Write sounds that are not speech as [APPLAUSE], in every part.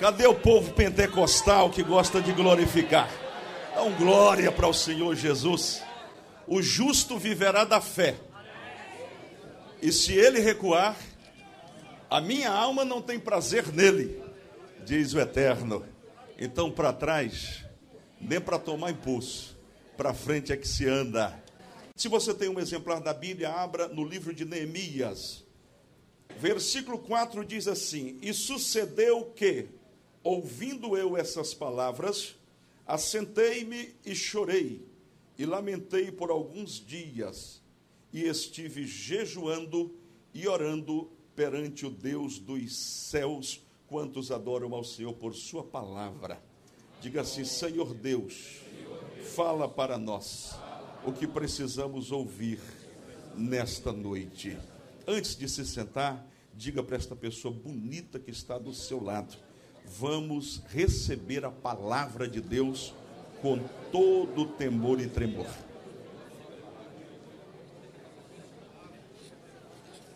Cadê o povo pentecostal que gosta de glorificar? Dá um glória para o Senhor Jesus. O justo viverá da fé. E se ele recuar, a minha alma não tem prazer nele, diz o Eterno. Então, para trás, nem para tomar impulso, para frente é que se anda. Se você tem um exemplar da Bíblia, abra no livro de Neemias. Versículo 4 diz assim: E sucedeu que, ouvindo eu essas palavras, assentei-me e chorei, e lamentei por alguns dias, e estive jejuando e orando perante o Deus dos céus, quantos adoram ao Senhor por Sua palavra. Diga assim: Senhor Deus, fala para nós o que precisamos ouvir nesta noite. Antes de se sentar, diga para esta pessoa bonita que está do seu lado: vamos receber a palavra de Deus com todo temor e tremor.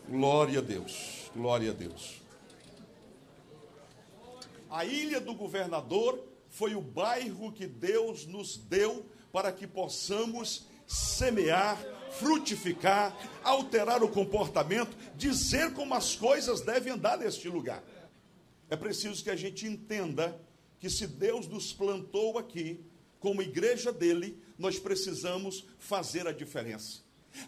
Glória a Deus, glória a Deus. A ilha do governador foi o bairro que Deus nos deu para que possamos semear, frutificar, alterar o comportamento, dizer como as coisas devem andar neste lugar. É preciso que a gente entenda que se Deus nos plantou aqui, como igreja dele, nós precisamos fazer a diferença.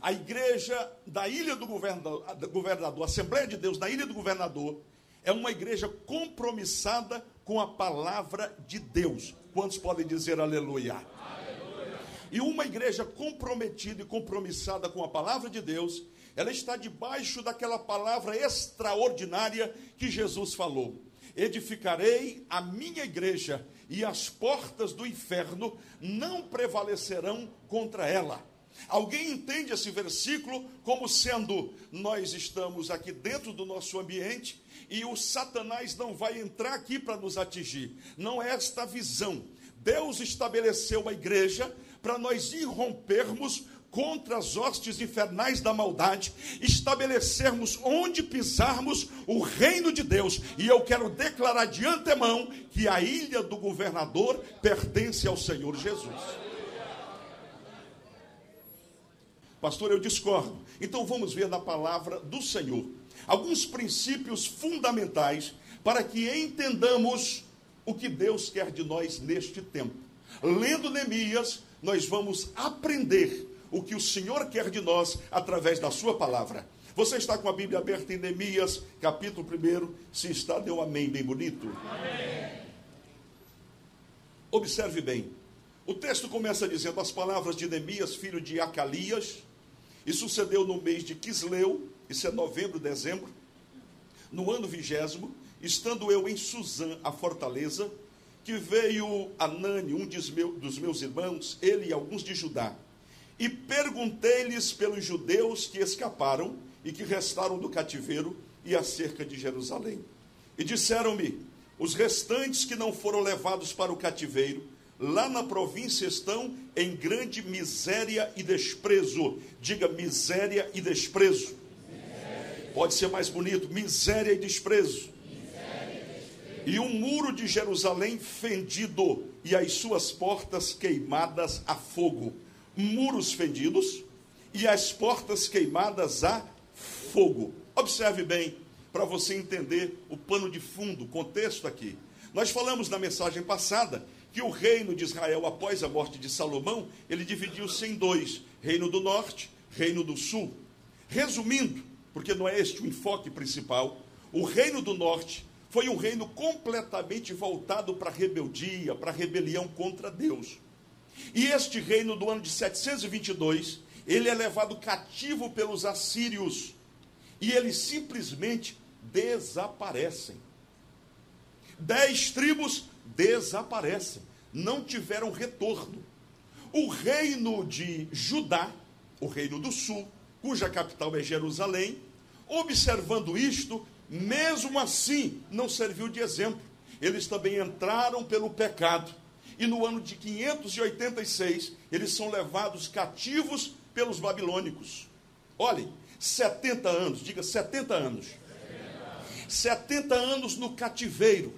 A igreja da Ilha do Governador, a Assembleia de Deus da Ilha do Governador, é uma igreja compromissada com a palavra de Deus. Quantos podem dizer aleluia? aleluia? E uma igreja comprometida e compromissada com a palavra de Deus, ela está debaixo daquela palavra extraordinária que Jesus falou: Edificarei a minha igreja e as portas do inferno não prevalecerão contra ela. Alguém entende esse versículo como sendo nós estamos aqui dentro do nosso ambiente e o Satanás não vai entrar aqui para nos atingir. Não é esta a visão. Deus estabeleceu uma igreja para nós irrompermos contra as hostes infernais da maldade, estabelecermos onde pisarmos o reino de Deus. E eu quero declarar de antemão que a ilha do governador pertence ao Senhor Jesus. Pastor, eu discordo. Então vamos ver na palavra do Senhor alguns princípios fundamentais para que entendamos o que Deus quer de nós neste tempo. Lendo Neemias, nós vamos aprender o que o Senhor quer de nós através da sua palavra. Você está com a Bíblia aberta em Neemias, capítulo 1. Se está, dê um amém bem bonito. Amém. Observe bem. O texto começa dizendo as palavras de Neemias, filho de Acalias, e sucedeu no mês de Quisleu, isso é novembro, dezembro, no ano vigésimo, estando eu em Suzã, a fortaleza, que veio Anani, um dos meus irmãos, ele e alguns de Judá, e perguntei-lhes pelos judeus que escaparam e que restaram do cativeiro e acerca de Jerusalém. E disseram-me: os restantes que não foram levados para o cativeiro, lá na província estão em grande miséria e desprezo. Diga miséria e desprezo. Miséria. Pode ser mais bonito: miséria e desprezo. miséria e desprezo. E um muro de Jerusalém fendido, e as suas portas queimadas a fogo muros fendidos e as portas queimadas a fogo. Observe bem, para você entender o pano de fundo, o contexto aqui. Nós falamos na mensagem passada que o reino de Israel, após a morte de Salomão, ele dividiu-se em dois: reino do norte, reino do sul. Resumindo, porque não é este o enfoque principal, o reino do norte foi um reino completamente voltado para a rebeldia, para a rebelião contra Deus. E este reino do ano de 722, ele é levado cativo pelos assírios. E eles simplesmente desaparecem. Dez tribos desaparecem, não tiveram retorno. O reino de Judá, o reino do sul, cuja capital é Jerusalém, observando isto, mesmo assim não serviu de exemplo. Eles também entraram pelo pecado e no ano de 586 eles são levados cativos pelos babilônicos. Olhem, 70 anos, diga 70 anos. 70 anos no cativeiro.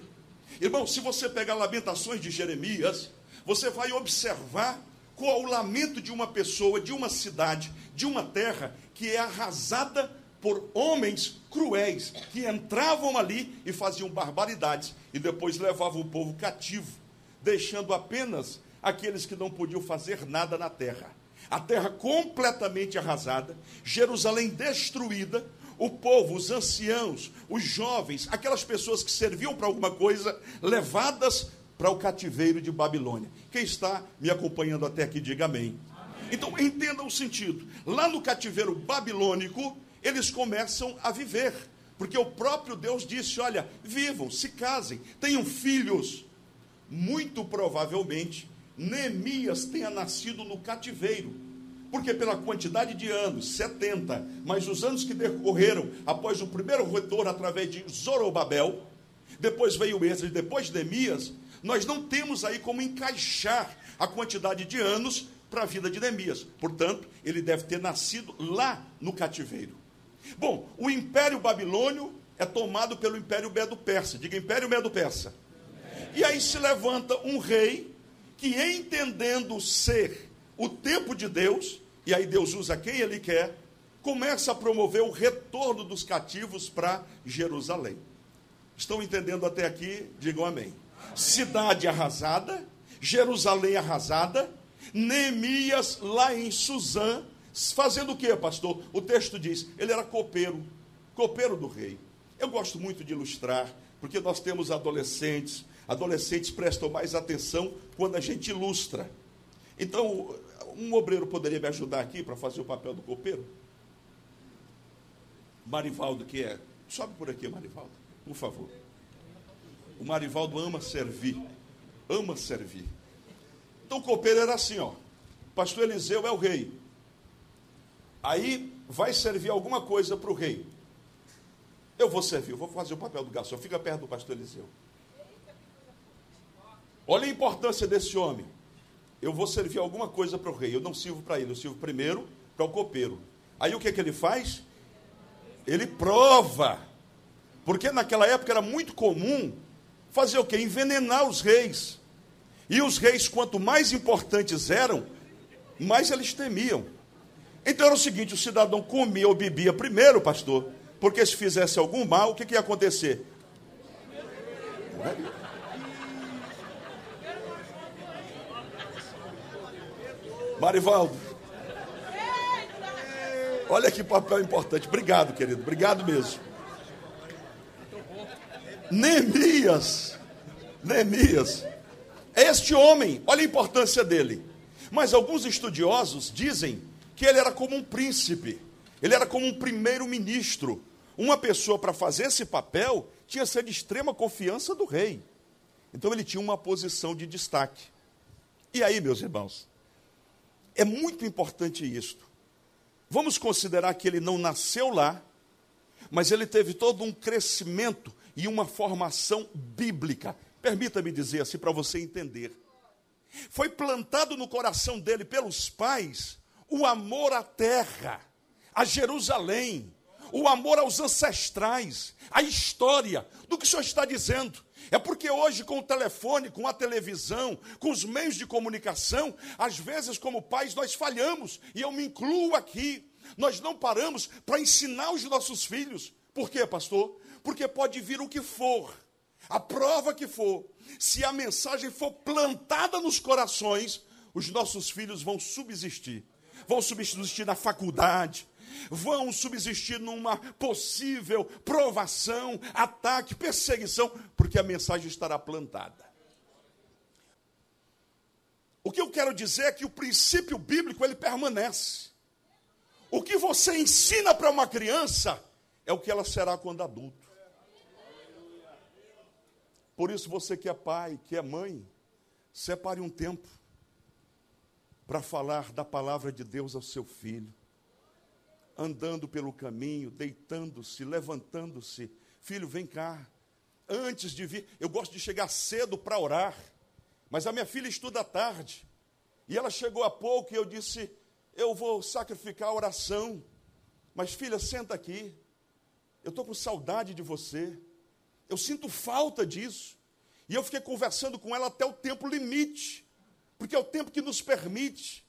Irmão, se você pegar Lamentações de Jeremias, você vai observar qual o lamento de uma pessoa, de uma cidade, de uma terra que é arrasada por homens cruéis que entravam ali e faziam barbaridades e depois levavam o povo cativo, deixando apenas aqueles que não podiam fazer nada na terra. A terra completamente arrasada, Jerusalém destruída, o povo, os anciãos, os jovens, aquelas pessoas que serviam para alguma coisa, levadas para o cativeiro de Babilônia. Quem está me acompanhando até aqui, diga amém. amém. Então, entenda o sentido. Lá no cativeiro babilônico, eles começam a viver. Porque o próprio Deus disse: olha, vivam, se casem, tenham filhos. Muito provavelmente, Neemias tenha nascido no cativeiro. Porque pela quantidade de anos, 70, mas os anos que decorreram após o primeiro retorno através de Zorobabel, depois veio Esdras, depois Neemias, nós não temos aí como encaixar a quantidade de anos para a vida de Neemias. Portanto, ele deve ter nascido lá no cativeiro. Bom, o Império Babilônio é tomado pelo Império Medo-Persa. Diga Império Medo-Persa. E aí se levanta um rei que, entendendo ser o tempo de Deus, e aí Deus usa quem ele quer, começa a promover o retorno dos cativos para Jerusalém. Estão entendendo até aqui? Digam amém. Cidade arrasada, Jerusalém arrasada, Neemias lá em Suzã, Fazendo o que, pastor? O texto diz: ele era copeiro, copeiro do rei. Eu gosto muito de ilustrar, porque nós temos adolescentes, adolescentes prestam mais atenção quando a gente ilustra. Então, um obreiro poderia me ajudar aqui para fazer o papel do copeiro? Marivaldo, que é. Sobe por aqui, Marivaldo, por favor. O Marivaldo ama servir. Ama servir. Então o copeiro era assim, ó. Pastor Eliseu é o rei. Aí vai servir alguma coisa para o rei. Eu vou servir, eu vou fazer o papel do garçom. Fica perto do pastor Eliseu. Olha a importância desse homem. Eu vou servir alguma coisa para o rei. Eu não sirvo para ele, eu sirvo primeiro para o copeiro. Aí o que, é que ele faz? Ele prova. Porque naquela época era muito comum fazer o quê? Envenenar os reis. E os reis, quanto mais importantes eram, mais eles temiam. Então era o seguinte: o cidadão comia ou bebia primeiro, pastor, porque se fizesse algum mal, o que, que ia acontecer? Marivaldo. Olha que papel importante. Obrigado, querido. Obrigado mesmo. Neemias. Neemias. É este homem. Olha a importância dele. Mas alguns estudiosos dizem que ele era como um príncipe, ele era como um primeiro-ministro. Uma pessoa para fazer esse papel tinha que ser de extrema confiança do rei. Então ele tinha uma posição de destaque. E aí, meus irmãos, é muito importante isto. Vamos considerar que ele não nasceu lá, mas ele teve todo um crescimento e uma formação bíblica. Permita-me dizer assim para você entender. Foi plantado no coração dele pelos pais o amor à terra, a Jerusalém, o amor aos ancestrais, a história do que o Senhor está dizendo. É porque hoje, com o telefone, com a televisão, com os meios de comunicação, às vezes, como pais, nós falhamos, e eu me incluo aqui. Nós não paramos para ensinar os nossos filhos. Por quê, pastor? Porque pode vir o que for, a prova que for, se a mensagem for plantada nos corações, os nossos filhos vão subsistir vão subsistir na faculdade, vão subsistir numa possível provação, ataque, perseguição, porque a mensagem estará plantada. O que eu quero dizer é que o princípio bíblico ele permanece. O que você ensina para uma criança é o que ela será quando adulto. Por isso você que é pai, que é mãe, separe um tempo para falar da palavra de Deus ao seu filho. Andando pelo caminho, deitando-se, levantando-se. Filho, vem cá. Antes de vir, eu gosto de chegar cedo para orar. Mas a minha filha estuda à tarde. E ela chegou há pouco e eu disse: Eu vou sacrificar a oração. Mas, filha, senta aqui. Eu estou com saudade de você. Eu sinto falta disso. E eu fiquei conversando com ela até o tempo limite, porque é o tempo que nos permite.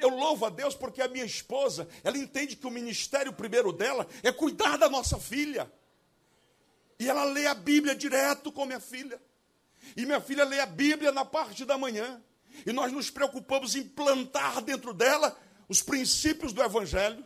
Eu louvo a Deus porque a minha esposa, ela entende que o ministério primeiro dela é cuidar da nossa filha. E ela lê a Bíblia direto com minha filha. E minha filha lê a Bíblia na parte da manhã. E nós nos preocupamos em plantar dentro dela os princípios do Evangelho.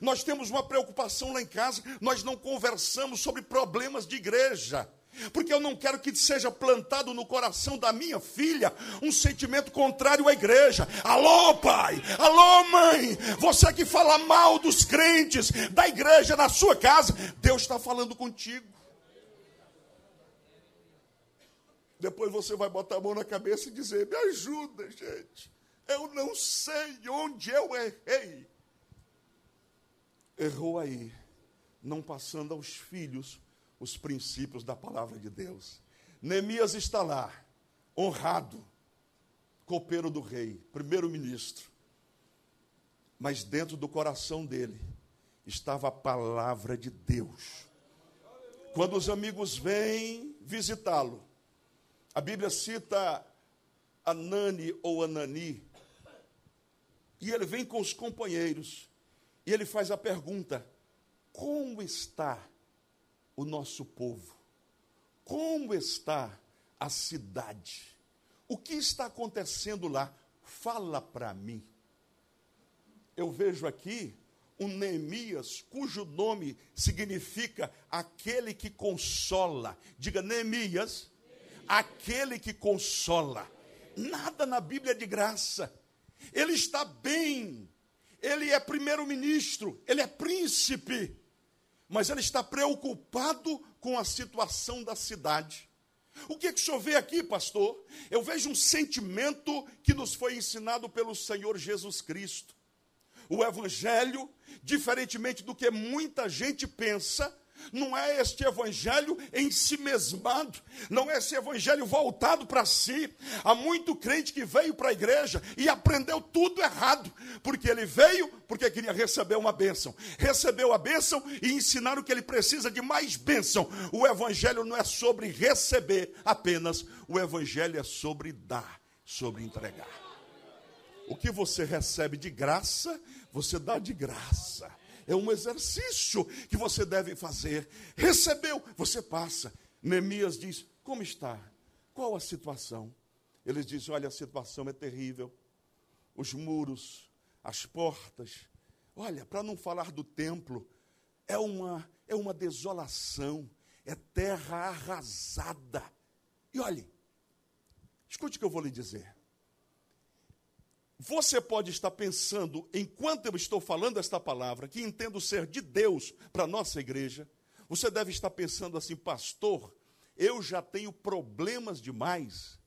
Nós temos uma preocupação lá em casa, nós não conversamos sobre problemas de igreja. Porque eu não quero que seja plantado no coração da minha filha um sentimento contrário à igreja. Alô, pai! Alô, mãe! Você que fala mal dos crentes, da igreja na sua casa, Deus está falando contigo. Depois você vai botar a mão na cabeça e dizer: Me ajuda, gente. Eu não sei onde eu errei. Errou aí, não passando aos filhos os princípios da palavra de Deus. Neemias está lá, honrado, copeiro do rei, primeiro-ministro. Mas dentro do coração dele estava a palavra de Deus. Quando os amigos vêm visitá-lo, a Bíblia cita Anani ou Anani, e ele vem com os companheiros, e ele faz a pergunta: como está o nosso povo? Como está a cidade? O que está acontecendo lá? Fala para mim. Eu vejo aqui um Neemias, cujo nome significa aquele que consola. Diga, Neemias, aquele que consola. Nada na Bíblia é de graça. Ele está bem. Ele é primeiro-ministro, ele é príncipe mas ele está preocupado com a situação da cidade. O que, é que o senhor vê aqui, pastor? Eu vejo um sentimento que nos foi ensinado pelo Senhor Jesus Cristo. O Evangelho, diferentemente do que muita gente pensa, não é este evangelho em si mesmado, não é esse evangelho voltado para si. Há muito crente que veio para a igreja e aprendeu tudo errado, porque ele veio porque queria receber uma bênção, recebeu a bênção e ensinaram que ele precisa de mais bênção. O evangelho não é sobre receber apenas, o evangelho é sobre dar, sobre entregar. O que você recebe de graça, você dá de graça é um exercício que você deve fazer. Recebeu, você passa. Neemias diz: Como está? Qual a situação? Eles dizem: Olha, a situação é terrível. Os muros, as portas. Olha, para não falar do templo, é uma, é uma desolação, é terra arrasada. E olhe, escute o que eu vou lhe dizer. Você pode estar pensando, enquanto eu estou falando esta palavra, que entendo ser de Deus para a nossa igreja, você deve estar pensando assim, pastor, eu já tenho problemas demais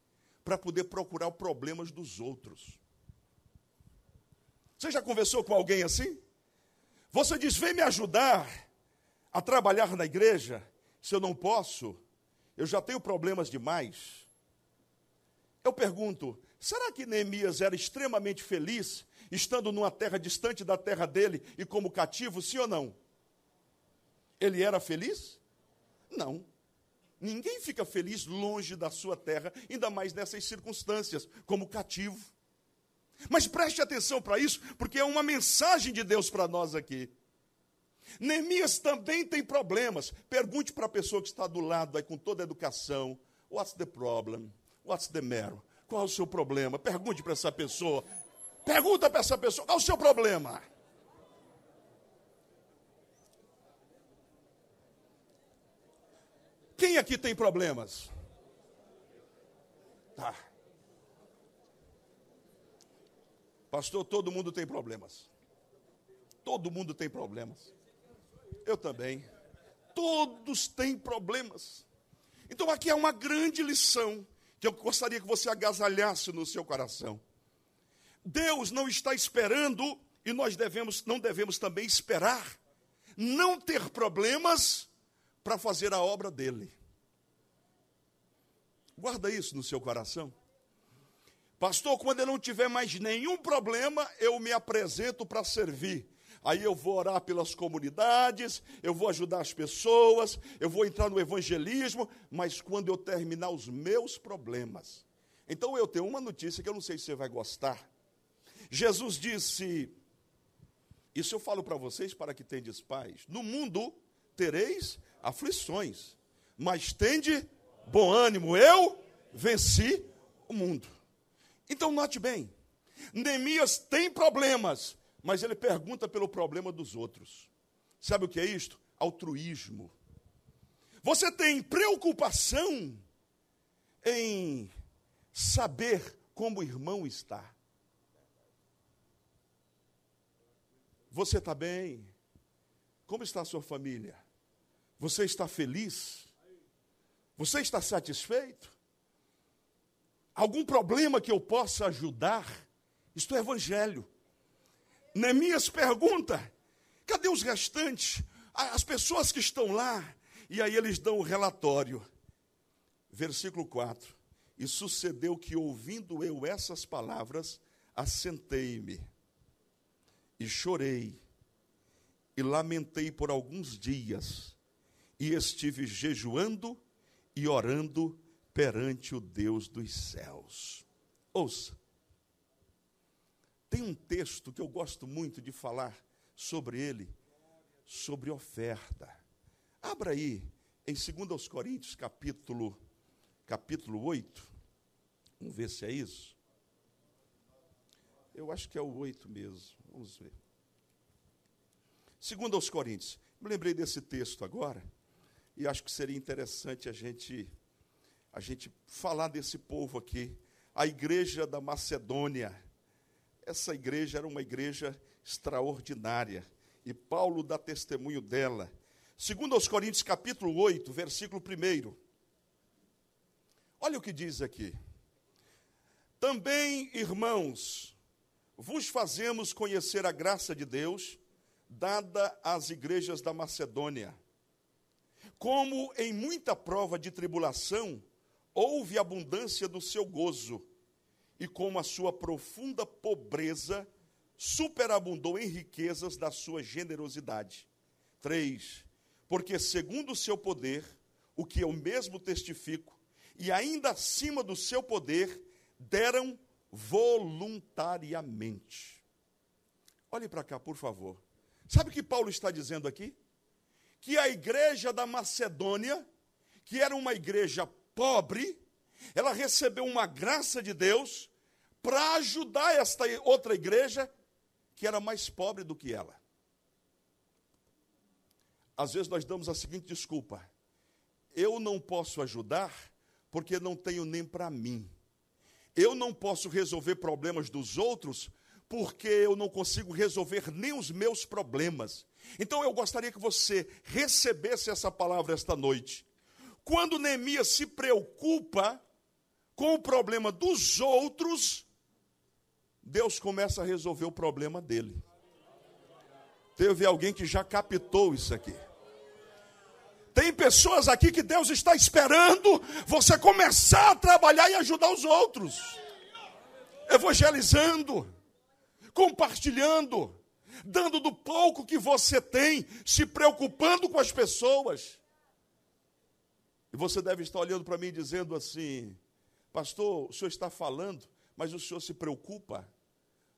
para poder procurar os problemas dos outros. Você já conversou com alguém assim? Você diz, vem me ajudar a trabalhar na igreja, se eu não posso, eu já tenho problemas demais. Eu pergunto, Será que Neemias era extremamente feliz, estando numa terra distante da terra dele e como cativo, sim ou não? Ele era feliz? Não. Ninguém fica feliz longe da sua terra, ainda mais nessas circunstâncias, como cativo. Mas preste atenção para isso, porque é uma mensagem de Deus para nós aqui. Neemias também tem problemas. Pergunte para a pessoa que está do lado aí com toda a educação: What's the problem? What's the matter? Qual é o seu problema? Pergunte para essa pessoa. Pergunta para essa pessoa: qual é o seu problema? Quem aqui tem problemas? Tá. Pastor, todo mundo tem problemas. Todo mundo tem problemas. Eu também. Todos têm problemas. Então aqui é uma grande lição que eu gostaria que você agasalhasse no seu coração. Deus não está esperando e nós devemos, não devemos também esperar não ter problemas para fazer a obra dele. Guarda isso no seu coração. Pastor, quando eu não tiver mais nenhum problema, eu me apresento para servir. Aí eu vou orar pelas comunidades, eu vou ajudar as pessoas, eu vou entrar no evangelismo, mas quando eu terminar os meus problemas. Então eu tenho uma notícia que eu não sei se você vai gostar. Jesus disse: Isso eu falo para vocês para que tendes paz. No mundo tereis aflições, mas tende bom ânimo, eu venci o mundo. Então note bem, Neemias tem problemas, mas ele pergunta pelo problema dos outros. Sabe o que é isto? Altruísmo. Você tem preocupação em saber como o irmão está. Você está bem? Como está a sua família? Você está feliz? Você está satisfeito? Algum problema que eu possa ajudar? Isto é evangelho. Neemias pergunta: cadê os restantes? As pessoas que estão lá. E aí eles dão o relatório. Versículo 4. E sucedeu que, ouvindo eu essas palavras, assentei-me e chorei e lamentei por alguns dias e estive jejuando e orando perante o Deus dos céus. Ouça, tem um texto que eu gosto muito de falar sobre ele, sobre oferta. Abra aí em 2 Coríntios, capítulo, capítulo 8. Vamos ver se é isso. Eu acho que é o 8 mesmo. Vamos ver. 2 Coríntios. Me lembrei desse texto agora e acho que seria interessante a gente a gente falar desse povo aqui, a igreja da Macedônia. Essa igreja era uma igreja extraordinária. E Paulo dá testemunho dela. Segundo aos Coríntios, capítulo 8, versículo 1. Olha o que diz aqui. Também, irmãos, vos fazemos conhecer a graça de Deus, dada às igrejas da Macedônia. Como em muita prova de tribulação, houve abundância do seu gozo, e como a sua profunda pobreza superabundou em riquezas da sua generosidade. 3. Porque, segundo o seu poder, o que eu mesmo testifico, e ainda acima do seu poder, deram voluntariamente. Olhe para cá, por favor. Sabe o que Paulo está dizendo aqui? Que a igreja da Macedônia, que era uma igreja pobre, ela recebeu uma graça de Deus para ajudar esta outra igreja que era mais pobre do que ela. Às vezes nós damos a seguinte desculpa: eu não posso ajudar porque não tenho nem para mim. Eu não posso resolver problemas dos outros porque eu não consigo resolver nem os meus problemas. Então eu gostaria que você recebesse essa palavra esta noite. Quando Neemias se preocupa com o problema dos outros, Deus começa a resolver o problema dele. Teve alguém que já captou isso aqui. Tem pessoas aqui que Deus está esperando você começar a trabalhar e ajudar os outros, evangelizando, compartilhando, dando do pouco que você tem, se preocupando com as pessoas. E você deve estar olhando para mim dizendo assim: Pastor, o senhor está falando, mas o senhor se preocupa?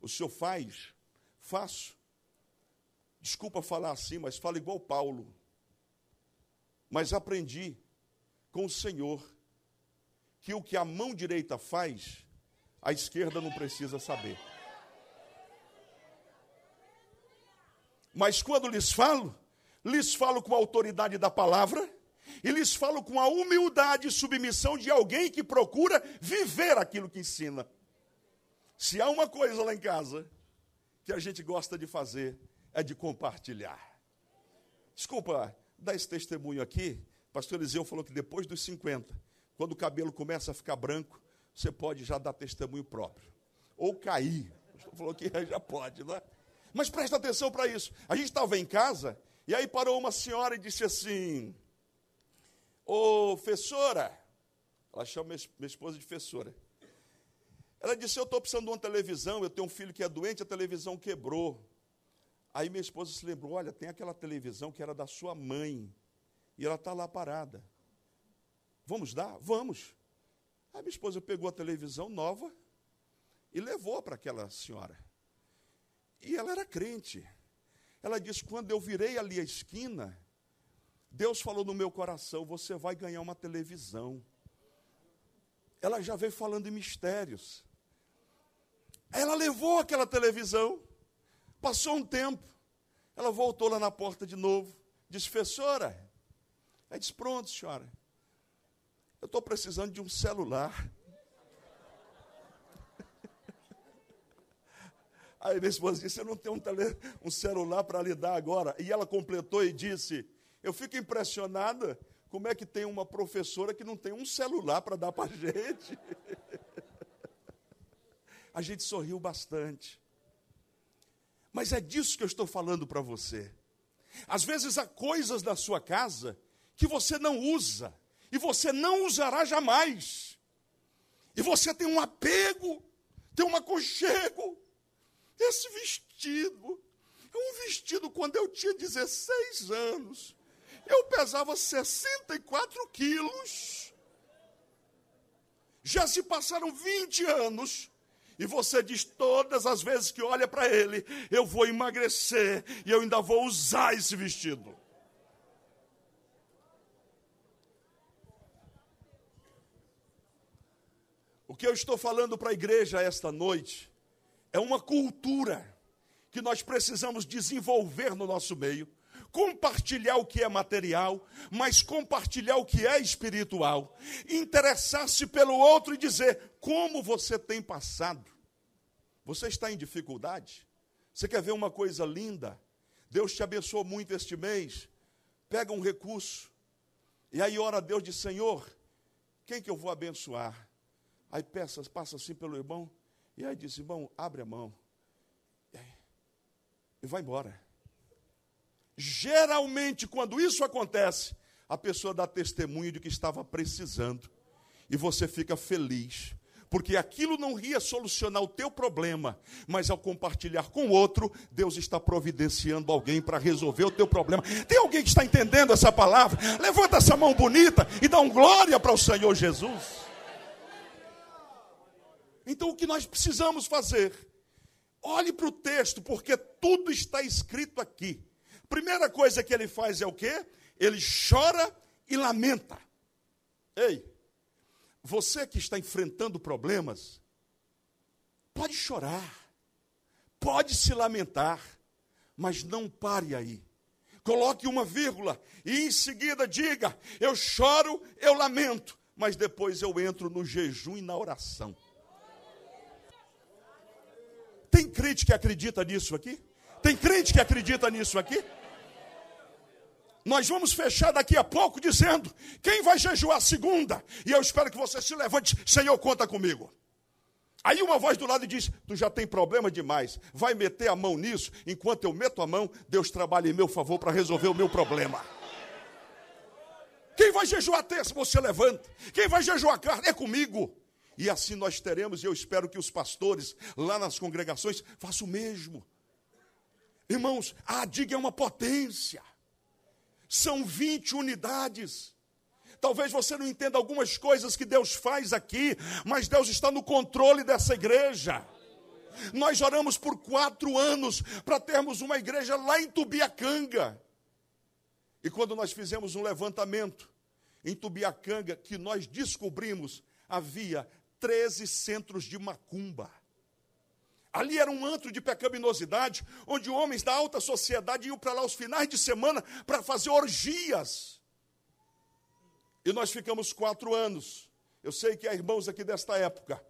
O senhor faz? Faço. Desculpa falar assim, mas fala igual Paulo. Mas aprendi com o Senhor que o que a mão direita faz, a esquerda não precisa saber. Mas quando lhes falo, lhes falo com a autoridade da palavra e lhes falo com a humildade e submissão de alguém que procura viver aquilo que ensina. Se há uma coisa lá em casa que a gente gosta de fazer, é de compartilhar. Desculpa, dar esse testemunho aqui. Pastor Eliseu falou que depois dos 50, quando o cabelo começa a ficar branco, você pode já dar testemunho próprio. Ou cair. pastor falou que [LAUGHS] já pode, não é? Mas presta atenção para isso. A gente estava em casa, e aí parou uma senhora e disse assim: Ô, Fessora, ela chama minha esposa de Fessora. Ela disse: Eu estou precisando de uma televisão. Eu tenho um filho que é doente, a televisão quebrou. Aí minha esposa se lembrou: olha, tem aquela televisão que era da sua mãe, e ela está lá parada. Vamos dar? Vamos. Aí minha esposa pegou a televisão nova e levou para aquela senhora. E ela era crente. Ela disse: quando eu virei ali a esquina, Deus falou no meu coração: você vai ganhar uma televisão. Ela já veio falando em mistérios. Ela levou aquela televisão, passou um tempo, ela voltou lá na porta de novo, disse: professora, aí disse: pronto, senhora, eu estou precisando de um celular. [LAUGHS] Aí minha esposa disse: Eu não tenho um, tele, um celular para lhe dar agora. E ela completou e disse: Eu fico impressionada como é que tem uma professora que não tem um celular para dar para a [LAUGHS] gente. A gente sorriu bastante. Mas é disso que eu estou falando para você. Às vezes há coisas na sua casa que você não usa e você não usará jamais. E você tem um apego, tem um aconchego. Esse vestido é um vestido quando eu tinha 16 anos. Eu pesava 64 quilos. Já se passaram 20 anos e você diz todas as vezes que olha para ele, eu vou emagrecer e eu ainda vou usar esse vestido. O que eu estou falando para a igreja esta noite é uma cultura que nós precisamos desenvolver no nosso meio, compartilhar o que é material, mas compartilhar o que é espiritual, interessar-se pelo outro e dizer como você tem passado. Você está em dificuldade? Você quer ver uma coisa linda? Deus te abençoou muito este mês. Pega um recurso e aí ora a Deus de Senhor, quem que eu vou abençoar? Aí peça, passa assim pelo irmão, e aí diz, irmão, abre a mão. E vai embora. Geralmente, quando isso acontece, a pessoa dá testemunho de que estava precisando. E você fica feliz. Porque aquilo não ia solucionar o teu problema, mas ao compartilhar com o outro, Deus está providenciando alguém para resolver o teu problema. Tem alguém que está entendendo essa palavra? Levanta essa mão bonita e dá um glória para o Senhor Jesus. Então o que nós precisamos fazer? Olhe para o texto, porque tudo está escrito aqui. Primeira coisa que ele faz é o quê? Ele chora e lamenta. Ei, você que está enfrentando problemas, pode chorar, pode se lamentar, mas não pare aí. Coloque uma vírgula e em seguida diga: Eu choro, eu lamento, mas depois eu entro no jejum e na oração. Tem crente que acredita nisso aqui? Tem crente que acredita nisso aqui? Nós vamos fechar daqui a pouco dizendo: quem vai jejuar segunda? E eu espero que você se levante, Senhor, conta comigo. Aí uma voz do lado diz: Tu já tem problema demais, vai meter a mão nisso. Enquanto eu meto a mão, Deus trabalha em meu favor para resolver o meu problema. Quem vai jejuar terça, você levanta. Quem vai jejuar carne é comigo. E assim nós teremos, e eu espero que os pastores lá nas congregações façam o mesmo. Irmãos, a diga é uma potência. São 20 unidades. Talvez você não entenda algumas coisas que Deus faz aqui, mas Deus está no controle dessa igreja. Nós oramos por quatro anos para termos uma igreja lá em Tubiacanga. E quando nós fizemos um levantamento em Tubiacanga, que nós descobrimos havia 13 centros de macumba. Ali era um antro de pecaminosidade, onde homens da alta sociedade iam para lá aos finais de semana para fazer orgias. E nós ficamos quatro anos. Eu sei que há irmãos aqui desta época,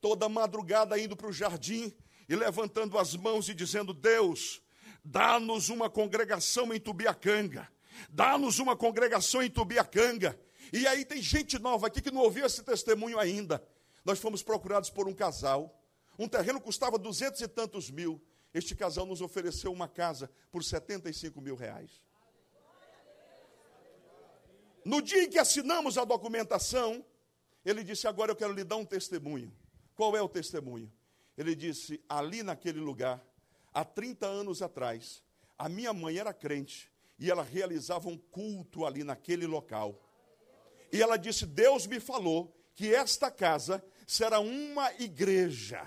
toda madrugada indo para o jardim e levantando as mãos e dizendo: Deus, dá-nos uma congregação em Tubiacanga, dá-nos uma congregação em Tubiacanga. E aí tem gente nova aqui que não ouviu esse testemunho ainda nós fomos procurados por um casal. Um terreno custava duzentos e tantos mil. Este casal nos ofereceu uma casa por 75 mil reais. No dia em que assinamos a documentação, ele disse: Agora eu quero lhe dar um testemunho. Qual é o testemunho? Ele disse: Ali naquele lugar há 30 anos atrás, a minha mãe era crente e ela realizava um culto ali naquele local. E ela disse: Deus me falou que esta casa será uma igreja.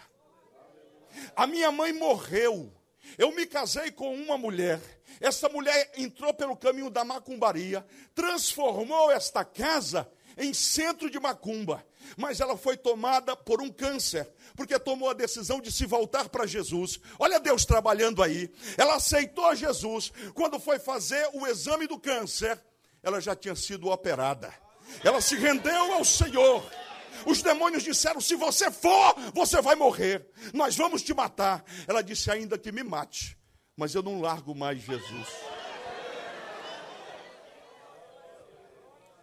A minha mãe morreu. Eu me casei com uma mulher. Essa mulher entrou pelo caminho da macumbaria, transformou esta casa em centro de macumba, mas ela foi tomada por um câncer, porque tomou a decisão de se voltar para Jesus. Olha Deus trabalhando aí. Ela aceitou Jesus. Quando foi fazer o exame do câncer, ela já tinha sido operada. Ela se rendeu ao Senhor. Os demônios disseram: se você for, você vai morrer. Nós vamos te matar. Ela disse: ainda que me mate, mas eu não largo mais Jesus.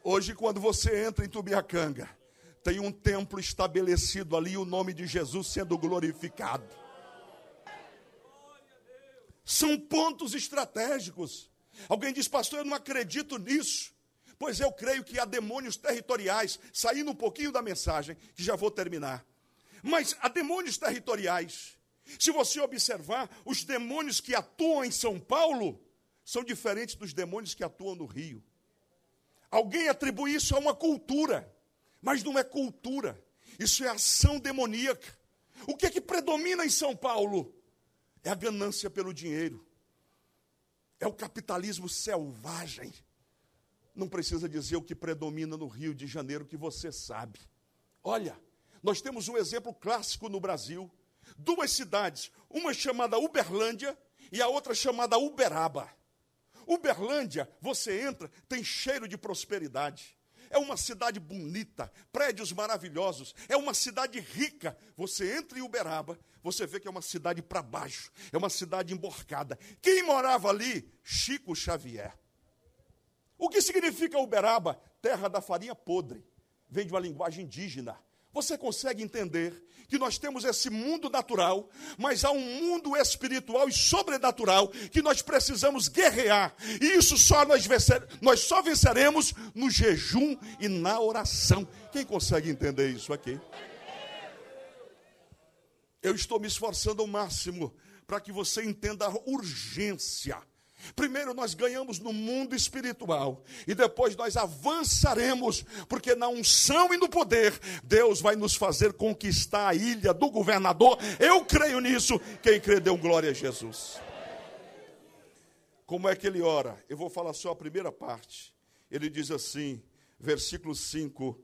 Hoje, quando você entra em Tubiacanga, tem um templo estabelecido ali, o nome de Jesus sendo glorificado. São pontos estratégicos. Alguém diz, pastor, eu não acredito nisso. Pois eu creio que há demônios territoriais, saindo um pouquinho da mensagem, que já vou terminar. Mas há demônios territoriais. Se você observar, os demônios que atuam em São Paulo são diferentes dos demônios que atuam no Rio. Alguém atribui isso a uma cultura, mas não é cultura. Isso é ação demoníaca. O que é que predomina em São Paulo? É a ganância pelo dinheiro. É o capitalismo selvagem. Não precisa dizer o que predomina no Rio de Janeiro, que você sabe. Olha, nós temos um exemplo clássico no Brasil. Duas cidades, uma chamada Uberlândia e a outra chamada Uberaba. Uberlândia, você entra, tem cheiro de prosperidade. É uma cidade bonita, prédios maravilhosos, é uma cidade rica. Você entra em Uberaba, você vê que é uma cidade para baixo, é uma cidade emborcada. Quem morava ali? Chico Xavier. O que significa Uberaba? Terra da farinha podre. Vem de uma linguagem indígena. Você consegue entender que nós temos esse mundo natural, mas há um mundo espiritual e sobrenatural que nós precisamos guerrear. E isso só nós, vencer, nós só venceremos no jejum e na oração. Quem consegue entender isso aqui? Eu estou me esforçando ao máximo para que você entenda a urgência Primeiro nós ganhamos no mundo espiritual e depois nós avançaremos, porque na unção e no poder, Deus vai nos fazer conquistar a ilha do governador. Eu creio nisso. Quem crê, deu glória a Jesus. Como é que ele ora? Eu vou falar só a primeira parte. Ele diz assim, versículo 5: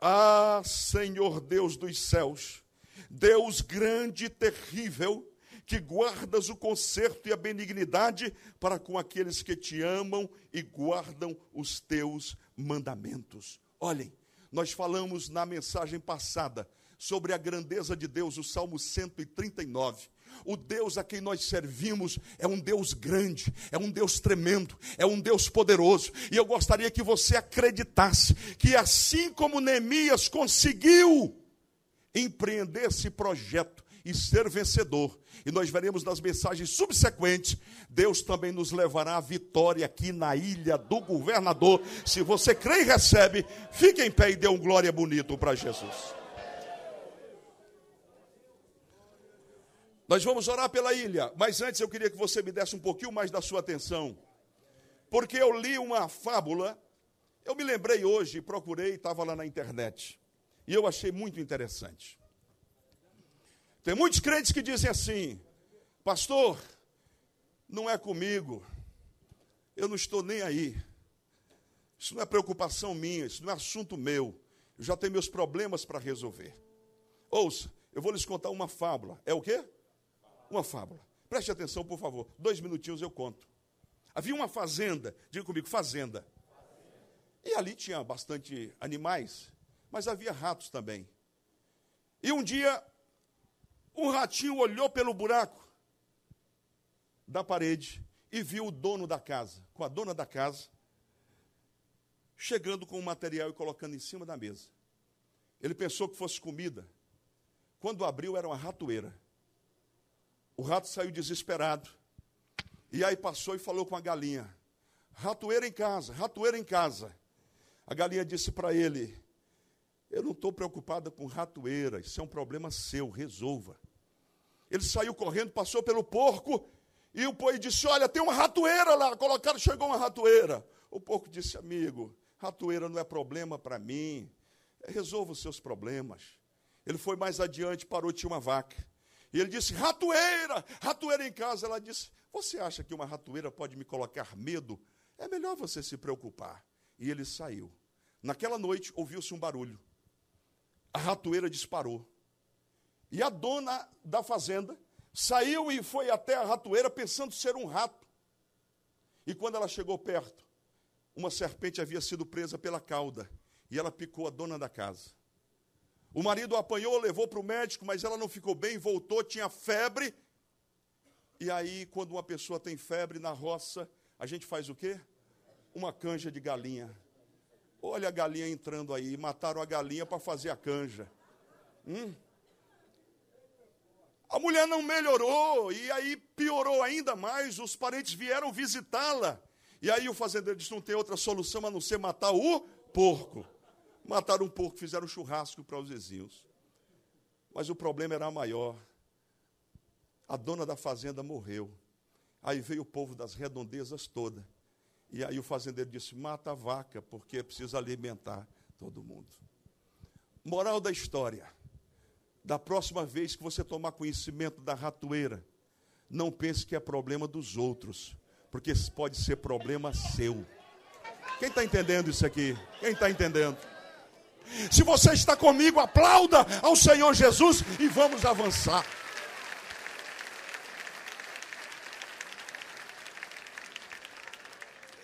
Ah, Senhor Deus dos céus, Deus grande e terrível, que guardas o conserto e a benignidade para com aqueles que te amam e guardam os teus mandamentos. Olhem, nós falamos na mensagem passada sobre a grandeza de Deus, o Salmo 139. O Deus a quem nós servimos é um Deus grande, é um Deus tremendo, é um Deus poderoso. E eu gostaria que você acreditasse que assim como Neemias conseguiu empreender esse projeto e ser vencedor, e nós veremos nas mensagens subsequentes, Deus também nos levará à vitória aqui na ilha do governador. Se você crê e recebe, fique em pé e dê um glória bonito para Jesus. Nós vamos orar pela ilha, mas antes eu queria que você me desse um pouquinho mais da sua atenção, porque eu li uma fábula, eu me lembrei hoje, procurei, estava lá na internet, e eu achei muito interessante. Tem muitos crentes que dizem assim: Pastor, não é comigo, eu não estou nem aí. Isso não é preocupação minha, isso não é assunto meu. Eu já tenho meus problemas para resolver. Ouça, eu vou lhes contar uma fábula. É o quê? Uma fábula. Preste atenção, por favor. Dois minutinhos eu conto. Havia uma fazenda, diga comigo, fazenda. E ali tinha bastante animais, mas havia ratos também. E um dia um ratinho olhou pelo buraco da parede e viu o dono da casa, com a dona da casa, chegando com o material e colocando em cima da mesa. Ele pensou que fosse comida. Quando abriu, era uma ratoeira. O rato saiu desesperado. E aí passou e falou com a galinha: Ratoeira em casa, ratoeira em casa. A galinha disse para ele: Eu não estou preocupada com ratoeira, isso é um problema seu, resolva. Ele saiu correndo, passou pelo porco, e o boi disse: Olha, tem uma ratoeira lá. Colocaram, chegou uma ratoeira. O porco disse: Amigo, ratoeira não é problema para mim. Resolva os seus problemas. Ele foi mais adiante, parou, tinha uma vaca. E ele disse: Ratoeira, ratoeira em casa. Ela disse: Você acha que uma ratoeira pode me colocar medo? É melhor você se preocupar. E ele saiu. Naquela noite, ouviu-se um barulho. A ratoeira disparou. E a dona da fazenda saiu e foi até a ratoeira pensando ser um rato. E quando ela chegou perto, uma serpente havia sido presa pela cauda e ela picou a dona da casa. O marido a apanhou, levou para o médico, mas ela não ficou bem, voltou, tinha febre. E aí, quando uma pessoa tem febre na roça, a gente faz o quê? Uma canja de galinha. Olha a galinha entrando aí, mataram a galinha para fazer a canja. Hum? A mulher não melhorou, e aí piorou ainda mais. Os parentes vieram visitá-la. E aí o fazendeiro disse: não tem outra solução a não ser matar o porco. Mataram um porco, fizeram um churrasco para os vizinhos. Mas o problema era maior. A dona da fazenda morreu. Aí veio o povo das redondezas toda. E aí o fazendeiro disse: mata a vaca, porque preciso alimentar todo mundo. Moral da história da próxima vez que você tomar conhecimento da ratoeira, não pense que é problema dos outros, porque pode ser problema seu. Quem está entendendo isso aqui? Quem está entendendo? Se você está comigo, aplauda ao Senhor Jesus e vamos avançar.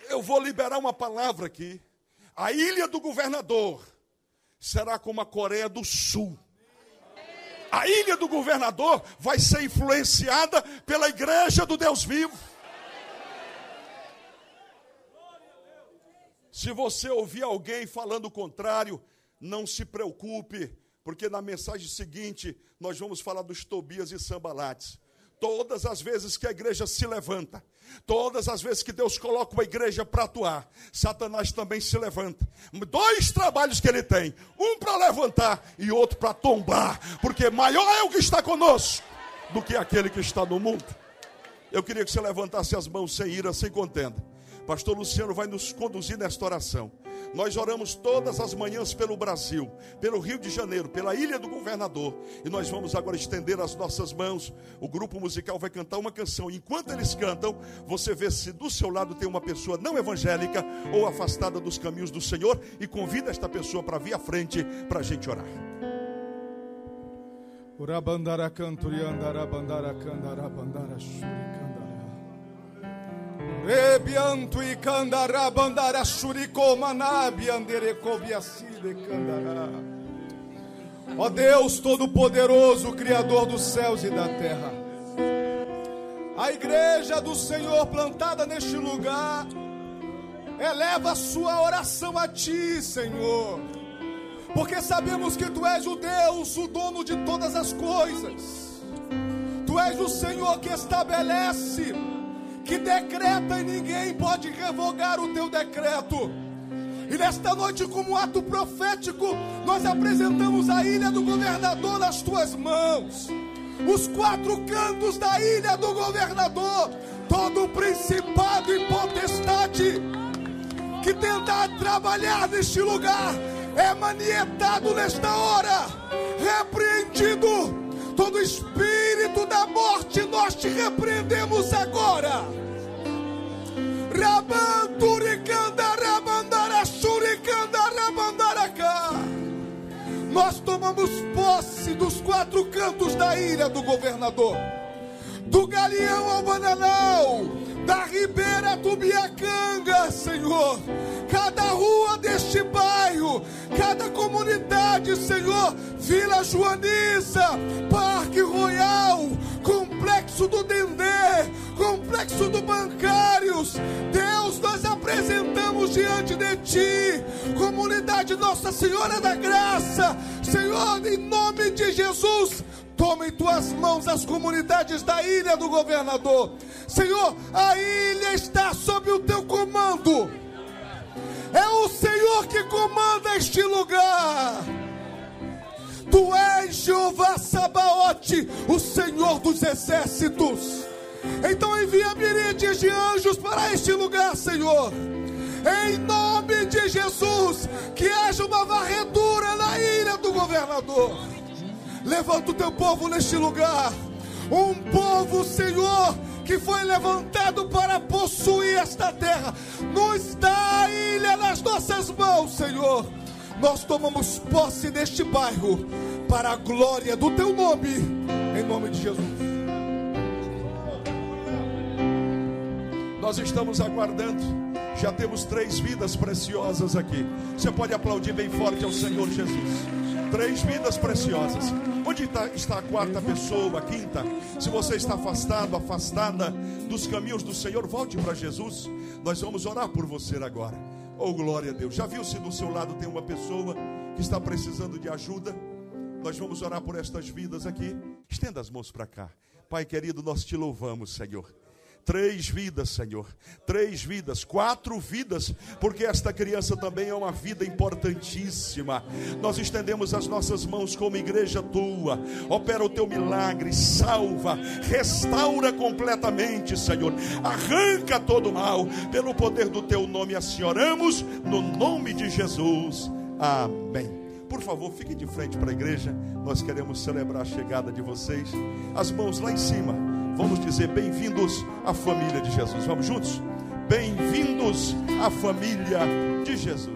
Eu vou liberar uma palavra aqui. A ilha do governador será como a Coreia do Sul a ilha do governador vai ser influenciada pela igreja do Deus vivo. Se você ouvir alguém falando o contrário, não se preocupe, porque na mensagem seguinte nós vamos falar dos Tobias e Sambalates. Todas as vezes que a igreja se levanta, todas as vezes que Deus coloca uma igreja para atuar, Satanás também se levanta. Dois trabalhos que ele tem: um para levantar e outro para tombar, porque maior é o que está conosco do que aquele que está no mundo. Eu queria que você levantasse as mãos sem ira, sem contenda. Pastor Luciano vai nos conduzir nesta oração. Nós oramos todas as manhãs pelo Brasil, pelo Rio de Janeiro, pela Ilha do Governador. E nós vamos agora estender as nossas mãos. O grupo musical vai cantar uma canção. Enquanto eles cantam, você vê se do seu lado tem uma pessoa não evangélica ou afastada dos caminhos do Senhor e convida esta pessoa para vir à frente para a gente orar. Urabandara canturiandara bandara candara bandara shurikandara. Rebianto e candará, bandara xuricomanabi, anderecobiacide candará. Ó Deus Todo-Poderoso, Criador dos céus e da terra. A igreja do Senhor plantada neste lugar, eleva a sua oração a Ti, Senhor. Porque sabemos que Tu és o Deus, o dono de todas as coisas. Tu és o Senhor que estabelece que decreta e ninguém pode revogar o teu decreto. E nesta noite, como ato profético, nós apresentamos a ilha do governador nas tuas mãos. Os quatro cantos da ilha do governador, todo principado e potestade que tenta trabalhar neste lugar, é manietado nesta hora, repreendido Todo espírito da morte nós te repreendemos agora. Nós tomamos posse dos quatro cantos da ilha do governador, do Galeão ao Bananal, da Ribeira Tubiacanga, Senhor. Cada rua deste bairro, cada comunidade, Senhor, Vila Joaniza, Parque Royal, Complexo do Dendê, Complexo do Bancários. Deus, nós apresentamos diante de Ti, comunidade Nossa Senhora da Graça, Senhor, em nome de Jesus Toma em tuas mãos as comunidades da ilha do governador. Senhor, a ilha está sob o teu comando. É o Senhor que comanda este lugar. Tu és Jeová Sabaote, o Senhor dos exércitos. Então envia miríades de anjos para este lugar, Senhor. Em nome de Jesus, que haja uma varredura na ilha do governador. Levanta o teu povo neste lugar. Um povo, Senhor, que foi levantado para possuir esta terra. Nos dá a ilha nas nossas mãos, Senhor. Nós tomamos posse deste bairro para a glória do teu nome, em nome de Jesus. Nós estamos aguardando. Já temos três vidas preciosas aqui. Você pode aplaudir bem forte ao Senhor Jesus. Três vidas preciosas. Onde está, está a quarta pessoa, a quinta? Se você está afastado, afastada dos caminhos do Senhor, volte para Jesus. Nós vamos orar por você agora. Oh, glória a Deus. Já viu se do seu lado tem uma pessoa que está precisando de ajuda? Nós vamos orar por estas vidas aqui. Estenda as mãos para cá. Pai querido, nós te louvamos, Senhor. Três vidas, Senhor. Três vidas, quatro vidas, porque esta criança também é uma vida importantíssima. Nós estendemos as nossas mãos como igreja tua. Opera o teu milagre, salva, restaura completamente, Senhor. Arranca todo o mal, pelo poder do teu nome, assim oramos, no nome de Jesus. Amém. Por favor, fique de frente para a igreja. Nós queremos celebrar a chegada de vocês. As mãos lá em cima. Vamos dizer bem-vindos à família de Jesus. Vamos juntos? Bem-vindos à família de Jesus.